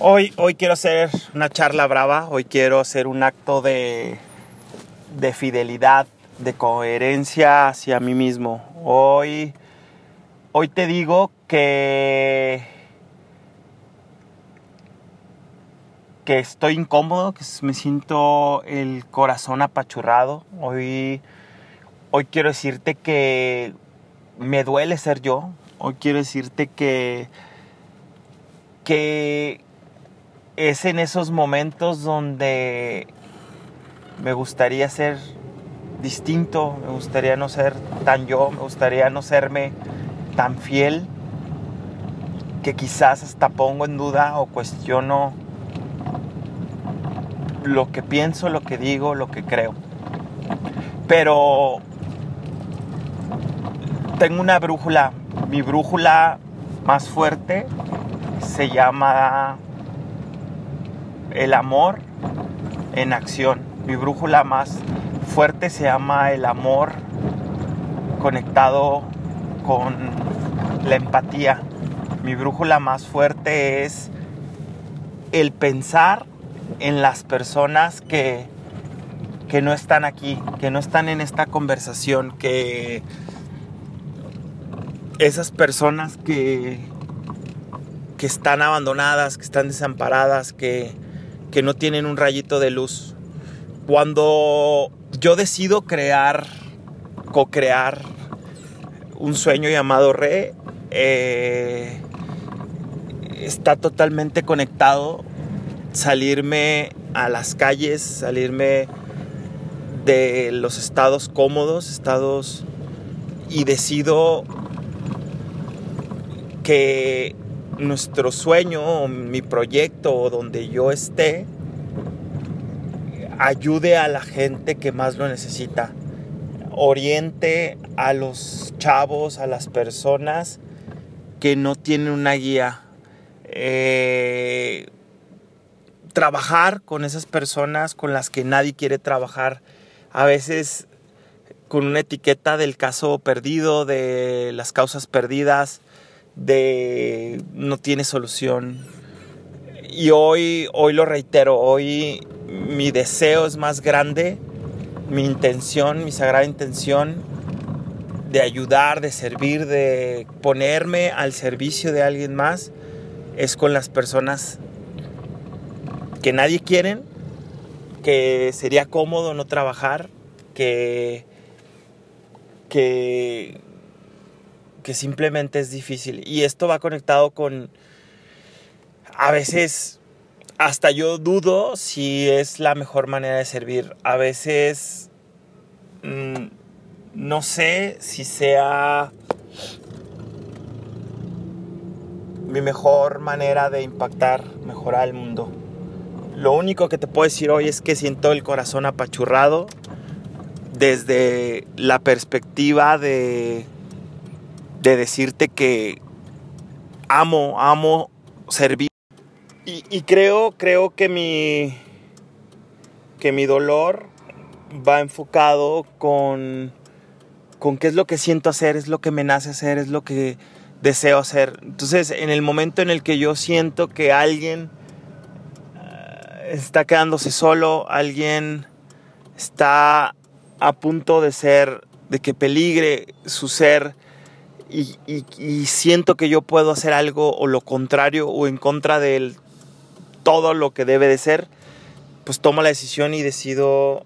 Hoy, hoy quiero hacer una charla brava, hoy quiero hacer un acto de, de fidelidad, de coherencia hacia mí mismo. Hoy, hoy te digo que, que estoy incómodo, que me siento el corazón apachurrado. Hoy, hoy quiero decirte que me duele ser yo. Hoy quiero decirte que, que es en esos momentos donde me gustaría ser distinto, me gustaría no ser tan yo, me gustaría no serme tan fiel, que quizás hasta pongo en duda o cuestiono lo que pienso, lo que digo, lo que creo. Pero tengo una brújula, mi brújula más fuerte se llama el amor en acción. Mi brújula más fuerte se llama el amor conectado con la empatía. Mi brújula más fuerte es el pensar en las personas que, que no están aquí, que no están en esta conversación, que esas personas que, que están abandonadas, que están desamparadas, que, que no tienen un rayito de luz. Cuando yo decido crear, co-crear un sueño llamado Re, eh, está totalmente conectado salirme a las calles, salirme de los estados cómodos, estados y decido que nuestro sueño, mi proyecto, donde yo esté, ayude a la gente que más lo necesita. Oriente a los chavos, a las personas que no tienen una guía. Eh, trabajar con esas personas con las que nadie quiere trabajar. A veces con una etiqueta del caso perdido, de las causas perdidas, de no tiene solución. Y hoy, hoy lo reitero, hoy mi deseo es más grande, mi intención, mi sagrada intención de ayudar, de servir, de ponerme al servicio de alguien más, es con las personas que nadie quieren, que sería cómodo no trabajar, que, que simplemente es difícil. Y esto va conectado con, a veces, hasta yo dudo si es la mejor manera de servir. A veces, mm, no sé si sea mi mejor manera de impactar, mejorar el mundo. Lo único que te puedo decir hoy es que siento el corazón apachurrado desde la perspectiva de de decirte que amo, amo servir. Y, creo, creo que mi, que mi dolor va enfocado con, con qué es lo que siento hacer, es lo que me nace hacer, es lo que deseo hacer. Entonces, en el momento en el que yo siento que alguien eh, está quedándose solo, alguien está a punto de ser, de que peligre su ser, y, siento que yo puedo hacer algo o lo contrario o en contra de todo lo que debe de ser, pues tomo la decisión y decido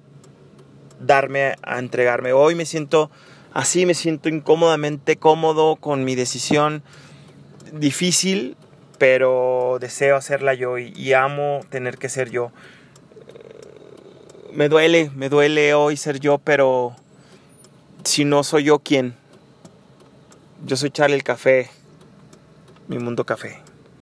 darme a entregarme. Hoy me siento así, me siento incómodamente cómodo con mi decisión difícil, pero deseo hacerla yo y, y amo tener que ser yo. Me duele, me duele hoy ser yo, pero si no soy yo, ¿quién? Yo soy Charlie el Café, mi mundo café.